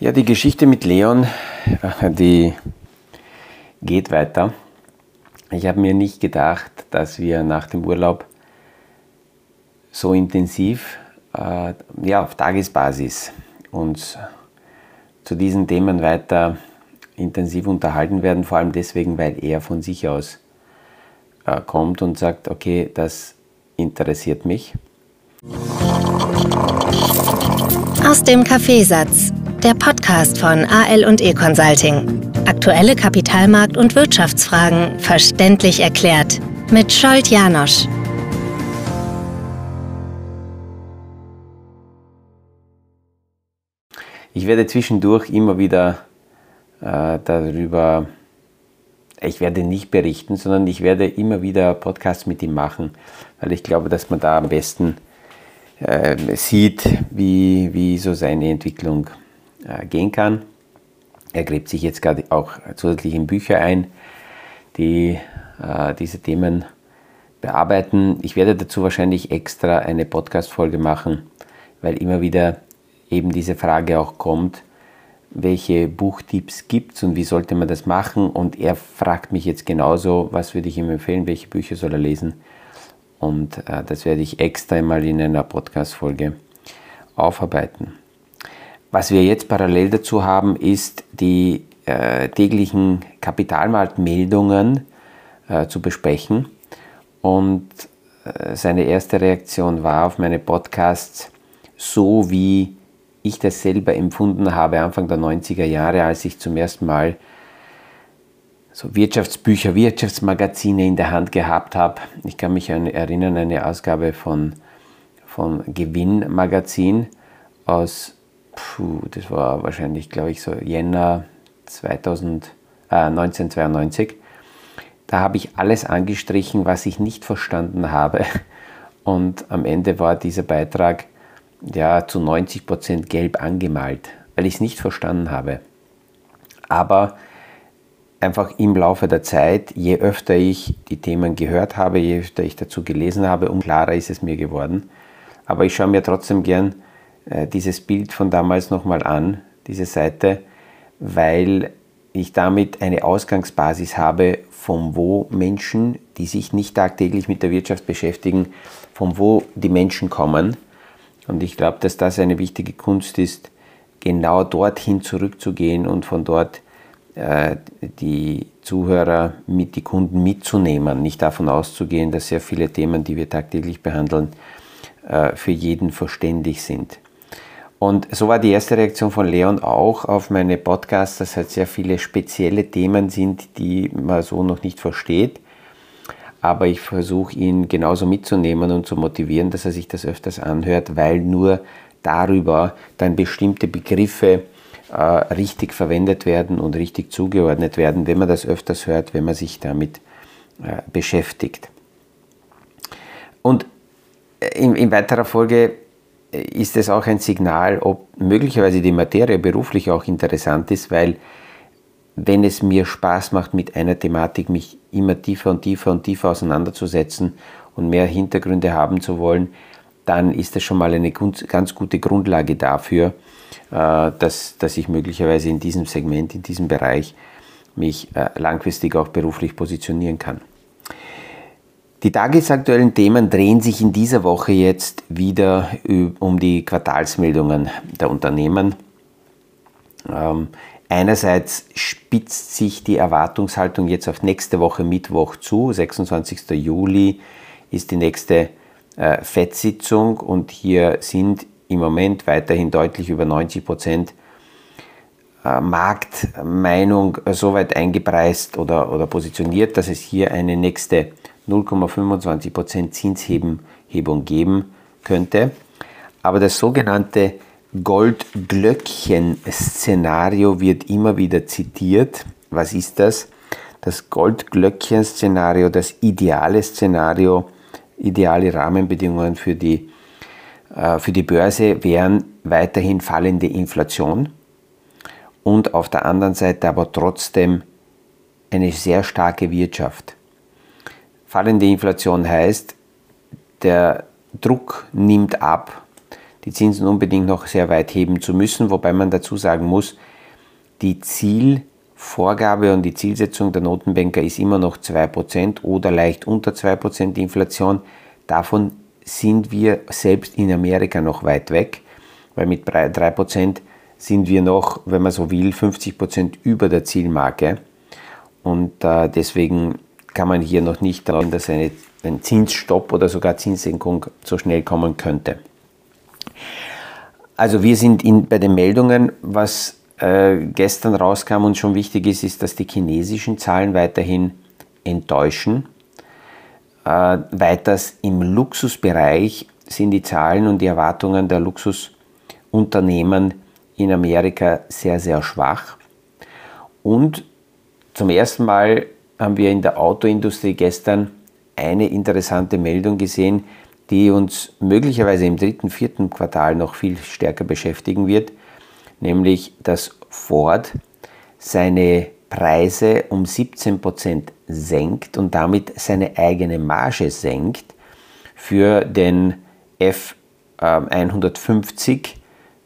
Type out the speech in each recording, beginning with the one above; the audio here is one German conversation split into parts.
Ja, die Geschichte mit Leon, die geht weiter. Ich habe mir nicht gedacht, dass wir nach dem Urlaub so intensiv äh, ja, auf Tagesbasis uns zu diesen Themen weiter intensiv unterhalten werden, vor allem deswegen, weil er von sich aus äh, kommt und sagt, okay, das interessiert mich. Aus dem Kaffeesatz der Podcast von AL und E Consulting. Aktuelle Kapitalmarkt- und Wirtschaftsfragen verständlich erklärt mit Scholt Janosch. Ich werde zwischendurch immer wieder äh, darüber, ich werde nicht berichten, sondern ich werde immer wieder Podcasts mit ihm machen, weil ich glaube, dass man da am besten äh, sieht, wie, wie so seine Entwicklung äh, gehen kann. Er gräbt sich jetzt gerade auch zusätzlich in Bücher ein, die äh, diese Themen bearbeiten. Ich werde dazu wahrscheinlich extra eine Podcast-Folge machen, weil immer wieder eben diese Frage auch kommt, welche Buchtipps gibt es und wie sollte man das machen. Und er fragt mich jetzt genauso, was würde ich ihm empfehlen, welche Bücher soll er lesen. Und äh, das werde ich extra mal in einer Podcast-Folge aufarbeiten. Was wir jetzt parallel dazu haben, ist die äh, täglichen Kapitalmarktmeldungen äh, zu besprechen. Und äh, seine erste Reaktion war auf meine Podcasts, so wie ich das selber empfunden habe, Anfang der 90er Jahre, als ich zum ersten Mal so Wirtschaftsbücher, Wirtschaftsmagazine in der Hand gehabt habe. Ich kann mich an, erinnern, eine Ausgabe von, von Gewinn Magazin aus puh, das war wahrscheinlich, glaube ich, so Jänner 2000, äh, 1992. Da habe ich alles angestrichen, was ich nicht verstanden habe. Und am Ende war dieser Beitrag ja zu 90 Prozent gelb angemalt, weil ich es nicht verstanden habe. Aber einfach im Laufe der Zeit, je öfter ich die Themen gehört habe, je öfter ich dazu gelesen habe, umso klarer ist es mir geworden. Aber ich schaue mir trotzdem gern dieses Bild von damals nochmal an, diese Seite, weil ich damit eine Ausgangsbasis habe, von wo Menschen, die sich nicht tagtäglich mit der Wirtschaft beschäftigen, von wo die Menschen kommen. Und ich glaube, dass das eine wichtige Kunst ist, genau dorthin zurückzugehen und von dort äh, die Zuhörer mit, die Kunden mitzunehmen, nicht davon auszugehen, dass sehr viele Themen, die wir tagtäglich behandeln, äh, für jeden verständlich sind. Und so war die erste Reaktion von Leon auch auf meine Podcasts, dass halt sehr viele spezielle Themen sind, die man so noch nicht versteht. Aber ich versuche ihn genauso mitzunehmen und zu motivieren, dass er sich das öfters anhört, weil nur darüber dann bestimmte Begriffe äh, richtig verwendet werden und richtig zugeordnet werden, wenn man das öfters hört, wenn man sich damit äh, beschäftigt. Und in, in weiterer Folge ist es auch ein Signal, ob möglicherweise die Materie beruflich auch interessant ist, weil wenn es mir Spaß macht, mit einer Thematik mich immer tiefer und tiefer und tiefer auseinanderzusetzen und mehr Hintergründe haben zu wollen, dann ist das schon mal eine ganz gute Grundlage dafür, äh, dass, dass ich möglicherweise in diesem Segment, in diesem Bereich mich äh, langfristig auch beruflich positionieren kann. Die tagesaktuellen Themen drehen sich in dieser Woche jetzt wieder um die Quartalsmeldungen der Unternehmen. Ähm, einerseits spitzt sich die Erwartungshaltung jetzt auf nächste Woche Mittwoch zu. 26. Juli ist die nächste äh, FED-Sitzung und hier sind im Moment weiterhin deutlich über 90 Prozent äh, Marktmeinung so weit eingepreist oder, oder positioniert, dass es hier eine nächste 0,25% Zinshebung geben könnte. Aber das sogenannte Goldglöckchen-Szenario wird immer wieder zitiert. Was ist das? Das Goldglöckchen-Szenario, das ideale Szenario, ideale Rahmenbedingungen für die, äh, für die Börse wären weiterhin fallende Inflation und auf der anderen Seite aber trotzdem eine sehr starke Wirtschaft. Fallende Inflation heißt, der Druck nimmt ab. die Zinsen unbedingt noch sehr weit heben zu müssen, wobei man dazu sagen muss, die Zielvorgabe und die Zielsetzung der Notenbanker ist immer noch 2% oder leicht unter 2% Inflation. Davon sind wir selbst in Amerika noch weit weg, weil mit 3% sind wir noch, wenn man so will, 50% über der Zielmarke. Und äh, deswegen kann man hier noch nicht daran, dass eine, ein Zinsstopp oder sogar Zinssenkung so schnell kommen könnte. Also wir sind in, bei den Meldungen, was äh, gestern rauskam und schon wichtig ist, ist, dass die chinesischen Zahlen weiterhin enttäuschen. Äh, weiters im Luxusbereich sind die Zahlen und die Erwartungen der Luxusunternehmen in Amerika sehr, sehr schwach. Und zum ersten Mal haben wir in der Autoindustrie gestern eine interessante Meldung gesehen, die uns möglicherweise im dritten, vierten Quartal noch viel stärker beschäftigen wird, nämlich dass Ford seine Preise um 17% senkt und damit seine eigene Marge senkt für den F150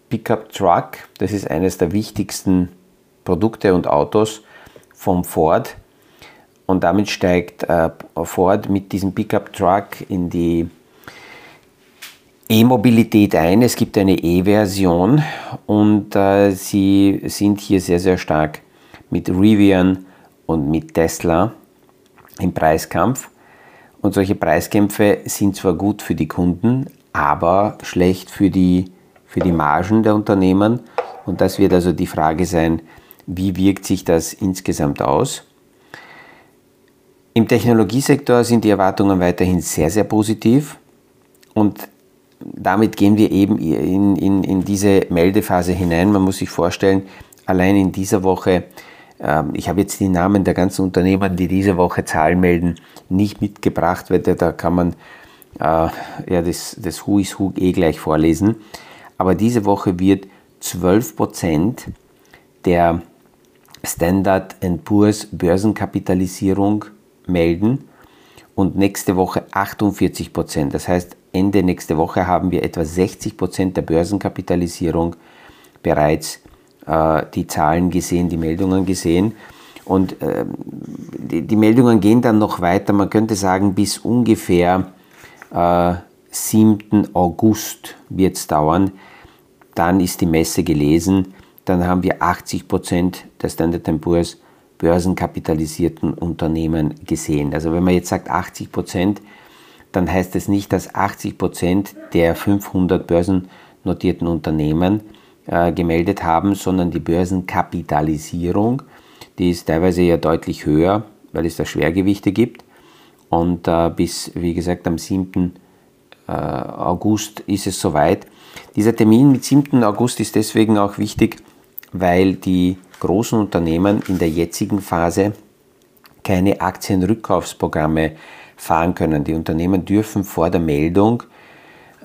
Pickup Truck. Das ist eines der wichtigsten Produkte und Autos vom Ford. Und damit steigt äh, Ford mit diesem Pickup Truck in die E-Mobilität ein. Es gibt eine E-Version und äh, sie sind hier sehr, sehr stark mit Rivian und mit Tesla im Preiskampf. Und solche Preiskämpfe sind zwar gut für die Kunden, aber schlecht für die für die Margen der Unternehmen. Und das wird also die Frage sein, wie wirkt sich das insgesamt aus? Im Technologiesektor sind die Erwartungen weiterhin sehr, sehr positiv und damit gehen wir eben in, in, in diese Meldephase hinein. Man muss sich vorstellen, allein in dieser Woche, äh, ich habe jetzt die Namen der ganzen Unternehmen, die diese Woche Zahlen melden, nicht mitgebracht, weil da kann man äh, ja, das, das Who is Who eh gleich vorlesen aber diese Woche wird 12% der Standard Poor's Börsenkapitalisierung melden und nächste Woche 48% Das heißt, Ende nächste Woche haben wir etwa 60% der Börsenkapitalisierung bereits äh, die Zahlen gesehen, die Meldungen gesehen. Und äh, die, die, Meldungen gehen dann noch weiter, man könnte sagen, bis ungefähr äh, 7. August wird es dauern. Dann ist die Messe gelesen. Dann haben wir 80 Prozent der Standard Poor's börsenkapitalisierten Unternehmen gesehen. Also wenn man jetzt sagt 80 Prozent, dann heißt es nicht, dass 80 Prozent der 500 börsennotierten Unternehmen äh, gemeldet haben, sondern die Börsenkapitalisierung, die ist teilweise ja deutlich höher, weil es da Schwergewichte gibt. Und äh, bis, wie gesagt, am 7. Äh, August ist es soweit. Dieser Termin mit 7. August ist deswegen auch wichtig, weil die großen Unternehmen in der jetzigen Phase keine Aktienrückkaufsprogramme fahren können. Die Unternehmen dürfen vor der Meldung,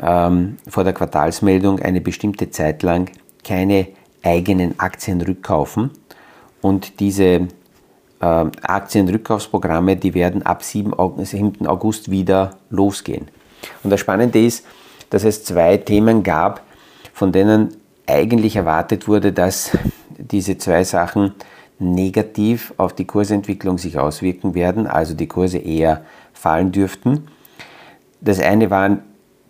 ähm, vor der Quartalsmeldung eine bestimmte Zeit lang keine eigenen Aktien rückkaufen. Und diese äh, Aktienrückkaufsprogramme, die werden ab 7. August wieder losgehen. Und das Spannende ist, dass es zwei Themen gab, von denen eigentlich erwartet wurde, dass diese zwei Sachen negativ auf die Kursentwicklung sich auswirken werden, also die Kurse eher fallen dürften. Das eine waren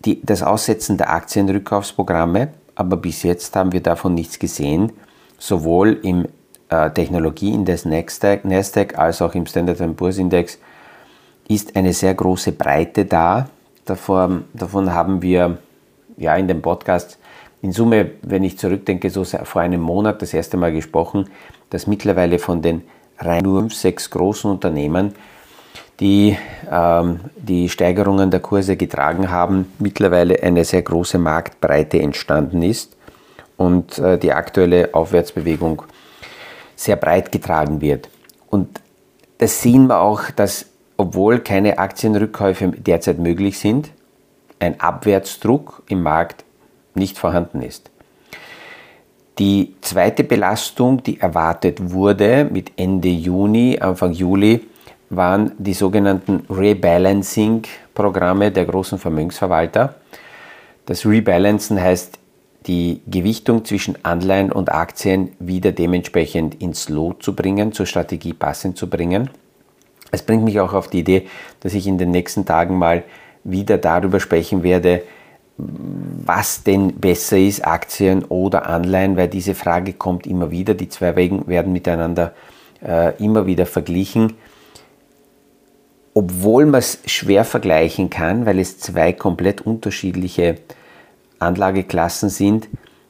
die, das Aussetzen der Aktienrückkaufsprogramme, aber bis jetzt haben wir davon nichts gesehen, sowohl im äh, Technologieindex Nasdaq, Nasdaq als auch im Standard Poor's Index ist eine sehr große Breite da Davor, davon haben wir ja in dem Podcast in Summe, wenn ich zurückdenke, so vor einem Monat das erste Mal gesprochen, dass mittlerweile von den rein nur sechs großen Unternehmen, die ähm, die Steigerungen der Kurse getragen haben, mittlerweile eine sehr große Marktbreite entstanden ist und äh, die aktuelle Aufwärtsbewegung sehr breit getragen wird. Und das sehen wir auch, dass obwohl keine Aktienrückkäufe derzeit möglich sind, ein Abwärtsdruck im Markt nicht vorhanden ist. Die zweite Belastung, die erwartet wurde mit Ende Juni, Anfang Juli, waren die sogenannten Rebalancing-Programme der großen Vermögensverwalter. Das Rebalancen heißt, die Gewichtung zwischen Anleihen und Aktien wieder dementsprechend ins Lot zu bringen, zur Strategie passend zu bringen. Es bringt mich auch auf die Idee, dass ich in den nächsten Tagen mal wieder darüber sprechen werde, was denn besser ist, Aktien oder Anleihen, weil diese Frage kommt immer wieder. Die zwei Wegen werden miteinander äh, immer wieder verglichen. Obwohl man es schwer vergleichen kann, weil es zwei komplett unterschiedliche Anlageklassen sind,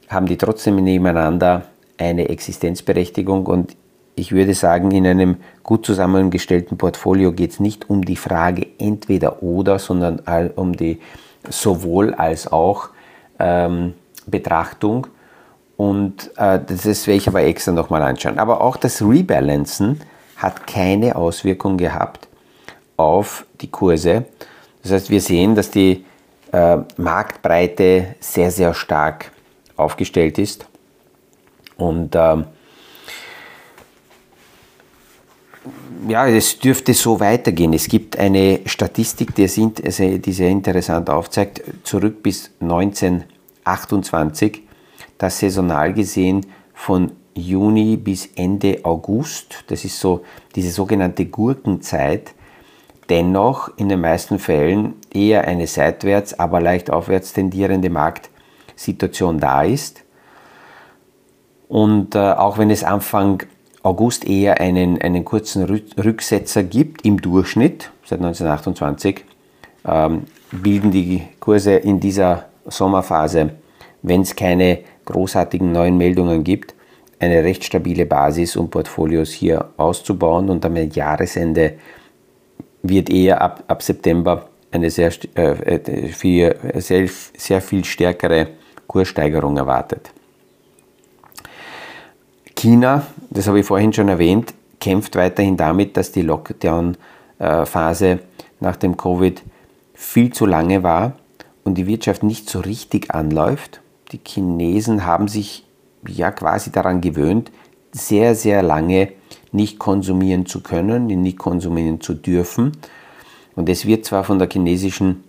haben die trotzdem nebeneinander eine Existenzberechtigung und ich würde sagen, in einem gut zusammengestellten Portfolio geht es nicht um die Frage entweder oder, sondern um die sowohl als auch ähm, Betrachtung. Und äh, das werde ich aber extra nochmal anschauen. Aber auch das Rebalancen hat keine Auswirkung gehabt auf die Kurse. Das heißt, wir sehen, dass die äh, Marktbreite sehr, sehr stark aufgestellt ist. Und ähm, ja, es dürfte so weitergehen. Es gibt eine Statistik, die sehr interessant aufzeigt, zurück bis 1928, dass saisonal gesehen von Juni bis Ende August, das ist so diese sogenannte Gurkenzeit, dennoch in den meisten Fällen eher eine seitwärts, aber leicht aufwärts tendierende Marktsituation da ist. Und äh, auch wenn es Anfang August eher einen, einen kurzen Rücksetzer gibt im Durchschnitt, seit 1928, ähm, bilden die Kurse in dieser Sommerphase, wenn es keine großartigen neuen Meldungen gibt, eine recht stabile Basis, um Portfolios hier auszubauen und am Jahresende wird eher ab, ab September eine sehr, äh, viel, sehr, sehr viel stärkere Kurssteigerung erwartet. China, das habe ich vorhin schon erwähnt, kämpft weiterhin damit, dass die Lockdown-Phase nach dem Covid viel zu lange war und die Wirtschaft nicht so richtig anläuft. Die Chinesen haben sich ja quasi daran gewöhnt, sehr, sehr lange nicht konsumieren zu können, nicht konsumieren zu dürfen. Und es wird zwar von der chinesischen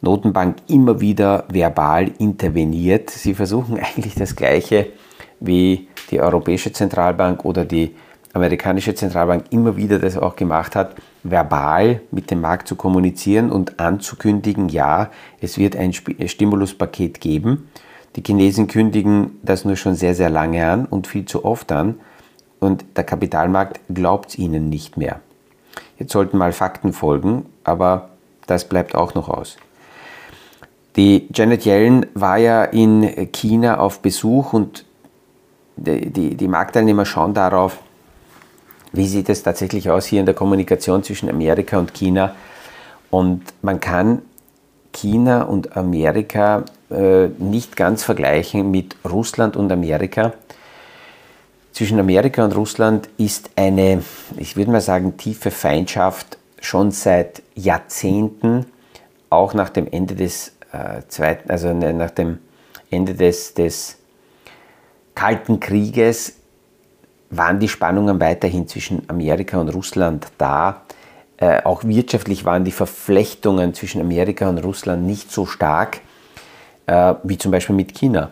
Notenbank immer wieder verbal interveniert. Sie versuchen eigentlich das Gleiche wie die Europäische Zentralbank oder die amerikanische Zentralbank immer wieder das auch gemacht hat, verbal mit dem Markt zu kommunizieren und anzukündigen, ja, es wird ein Stimuluspaket geben. Die Chinesen kündigen das nur schon sehr, sehr lange an und viel zu oft an und der Kapitalmarkt glaubt ihnen nicht mehr. Jetzt sollten mal Fakten folgen, aber das bleibt auch noch aus. Die Janet Yellen war ja in China auf Besuch und die, die, die Marktteilnehmer schauen darauf, wie sieht es tatsächlich aus hier in der Kommunikation zwischen Amerika und China. Und man kann China und Amerika äh, nicht ganz vergleichen mit Russland und Amerika. Zwischen Amerika und Russland ist eine, ich würde mal sagen, tiefe Feindschaft schon seit Jahrzehnten, auch nach dem Ende des äh, zweiten, also ne, nach dem Ende des, des Kalten Krieges waren die Spannungen weiterhin zwischen Amerika und Russland da. Äh, auch wirtschaftlich waren die Verflechtungen zwischen Amerika und Russland nicht so stark äh, wie zum Beispiel mit China.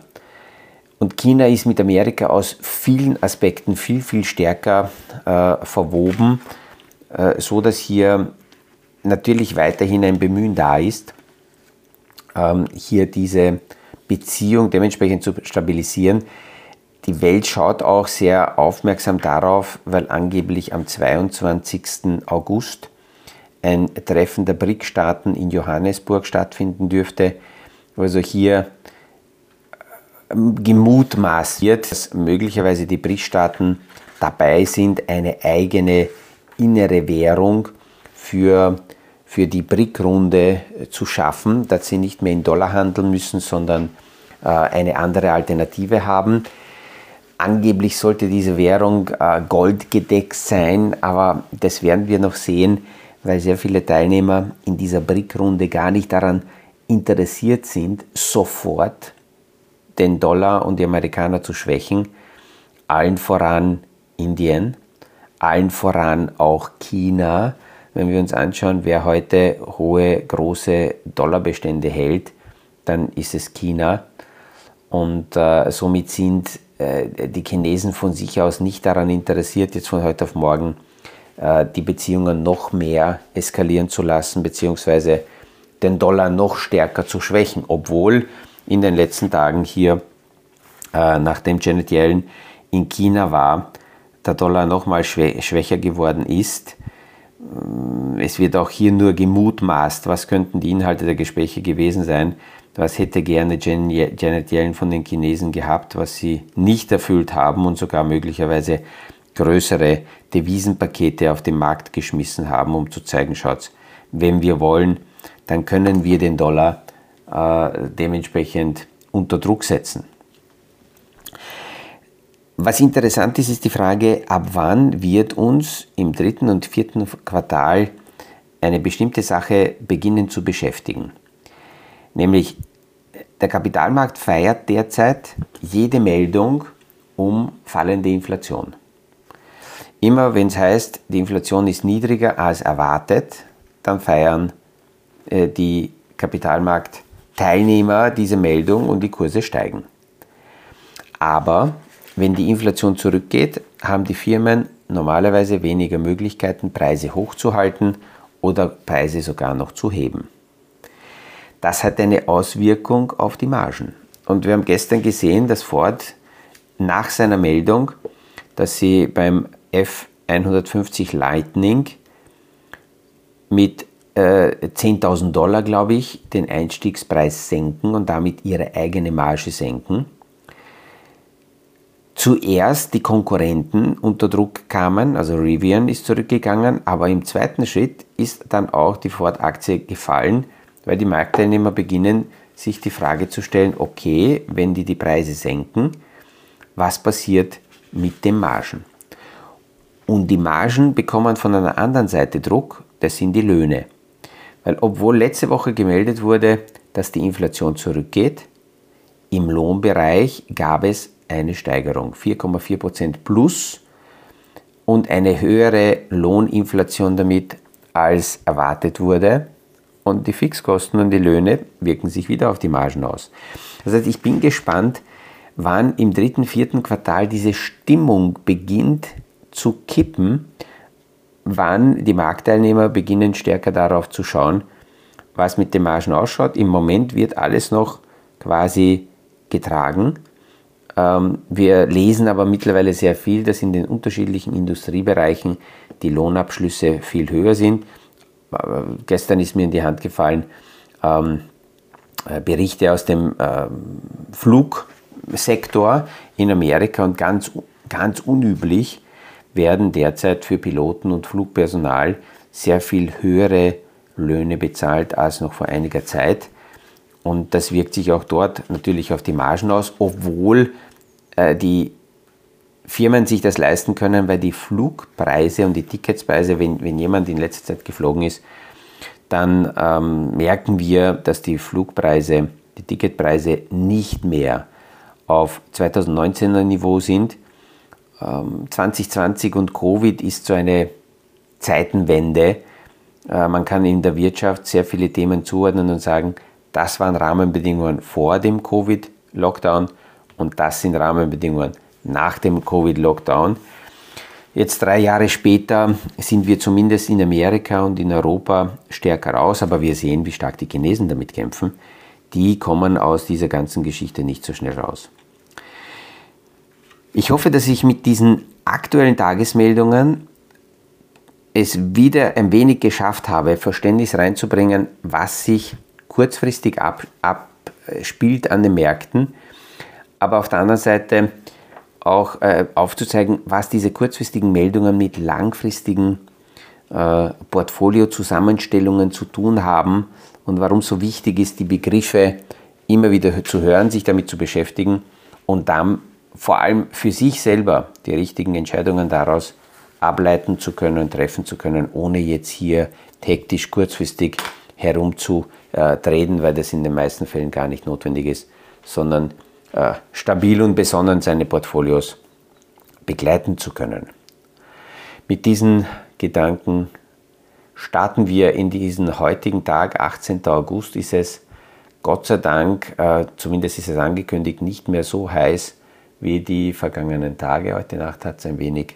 Und China ist mit Amerika aus vielen Aspekten viel, viel stärker äh, verwoben, äh, so dass hier natürlich weiterhin ein Bemühen da ist, ähm, hier diese Beziehung dementsprechend zu stabilisieren. Die Welt schaut auch sehr aufmerksam darauf, weil angeblich am 22. August ein Treffen der BRIC-Staaten in Johannesburg stattfinden dürfte. Also hier gemutmaßt wird, dass möglicherweise die BRICS-Staaten dabei sind, eine eigene innere Währung für, für die BRIC-Runde zu schaffen, dass sie nicht mehr in Dollar handeln müssen, sondern äh, eine andere Alternative haben. Angeblich sollte diese Währung äh, goldgedeckt sein, aber das werden wir noch sehen, weil sehr viele Teilnehmer in dieser BRIC-Runde gar nicht daran interessiert sind, sofort den Dollar und die Amerikaner zu schwächen, allen voran Indien, allen voran auch China. Wenn wir uns anschauen, wer heute hohe, große Dollarbestände hält, dann ist es China. Und äh, somit sind die Chinesen von sich aus nicht daran interessiert, jetzt von heute auf morgen äh, die Beziehungen noch mehr eskalieren zu lassen, beziehungsweise den Dollar noch stärker zu schwächen, obwohl in den letzten Tagen hier, äh, nachdem Janet Yellen in China war, der Dollar nochmal schwächer geworden ist. Mm, es wird auch hier nur gemutmaßt, was könnten die Inhalte der Gespräche gewesen sein. Was hätte gerne Janet Yellen von den Chinesen gehabt, was sie nicht erfüllt haben und sogar möglicherweise größere Devisenpakete auf den Markt geschmissen haben, um zu zeigen, schaut, wenn wir wollen, dann können wir den Dollar äh, dementsprechend unter Druck setzen. Was interessant ist, ist die Frage, ab wann wird uns im dritten und vierten Quartal eine bestimmte Sache beginnen zu beschäftigen. Nämlich der Kapitalmarkt feiert derzeit jede Meldung um fallende Inflation. Immer wenn es heißt, die Inflation ist niedriger als erwartet, dann feiern äh, die Kapitalmarktteilnehmer diese Meldung und die Kurse steigen. Aber wenn die Inflation zurückgeht, haben die Firmen normalerweise weniger Möglichkeiten, Preise hochzuhalten oder Preise sogar noch zu heben. Das hat eine Auswirkung auf die Margen. Und wir haben gestern gesehen, dass Ford nach seiner Meldung, dass sie beim F150 Lightning mit äh, 10.000 Dollar, glaube ich, den Einstiegspreis senken und damit ihre eigene Marge senken zuerst die Konkurrenten unter Druck kamen, also Rivian ist zurückgegangen, aber im zweiten Schritt ist dann auch die Ford-Aktie gefallen, weil die Marktteilnehmer beginnen, sich die Frage zu stellen, okay, wenn die die Preise senken, was passiert mit den Margen? Und die Margen bekommen von einer anderen Seite Druck, das sind die Löhne. Weil obwohl letzte Woche gemeldet wurde, dass die Inflation zurückgeht, im Lohnbereich gab es eine Steigerung, 4,4% plus und eine höhere Lohninflation damit als erwartet wurde. Und die Fixkosten und die Löhne wirken sich wieder auf die Margen aus. Das heißt, ich bin gespannt, wann im dritten, vierten Quartal diese Stimmung beginnt zu kippen, wann die Marktteilnehmer beginnen stärker darauf zu schauen, was mit den Margen ausschaut. Im Moment wird alles noch quasi getragen ähm, wir lesen aber mittlerweile sehr viel, dass in den unterschiedlichen Industriebereichen die Lohnabschlüsse viel höher sind. Gestern ist mir in die Hand gefallen, ähm, äh, Berichte aus dem ähm, Flugsektor in Amerika und ganz, ganz unüblich werden derzeit für Piloten und Flugpersonal sehr viel höhere Löhne bezahlt als noch vor einiger Zeit. Und das wirkt sich auch dort natürlich auf die Margen aus, obwohl äh, die Firmen sich das leisten können, weil die Flugpreise und die Ticketspreise, wenn, wenn jemand in letzter Zeit geflogen ist, dann ähm, merken wir, dass die Flugpreise, die Ticketpreise nicht mehr auf 2019er Niveau sind. Ähm, 2020 und Covid ist so eine Zeitenwende. Äh, man kann in der Wirtschaft sehr viele Themen zuordnen und sagen, das waren Rahmenbedingungen vor dem Covid-Lockdown und das sind Rahmenbedingungen nach dem Covid-Lockdown. Jetzt drei Jahre später sind wir zumindest in Amerika und in Europa stärker raus, aber wir sehen, wie stark die Chinesen damit kämpfen. Die kommen aus dieser ganzen Geschichte nicht so schnell raus. Ich hoffe, dass ich mit diesen aktuellen Tagesmeldungen es wieder ein wenig geschafft habe, Verständnis reinzubringen, was sich kurzfristig abspielt an den Märkten, aber auf der anderen Seite auch äh, aufzuzeigen, was diese kurzfristigen Meldungen mit langfristigen äh, Portfolio-Zusammenstellungen zu tun haben und warum so wichtig ist, die Begriffe immer wieder zu hören, sich damit zu beschäftigen und dann vor allem für sich selber die richtigen Entscheidungen daraus ableiten zu können und treffen zu können, ohne jetzt hier taktisch kurzfristig herumzudrehen, weil das in den meisten Fällen gar nicht notwendig ist, sondern äh, stabil und besonnen seine Portfolios begleiten zu können. Mit diesen Gedanken starten wir in diesen heutigen Tag, 18. August ist es, Gott sei Dank, äh, zumindest ist es angekündigt, nicht mehr so heiß wie die vergangenen Tage. Heute Nacht hat es ein wenig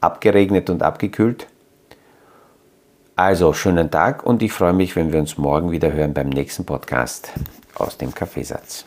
abgeregnet und abgekühlt. Also, schönen Tag und ich freue mich, wenn wir uns morgen wieder hören beim nächsten Podcast aus dem Kaffeesatz.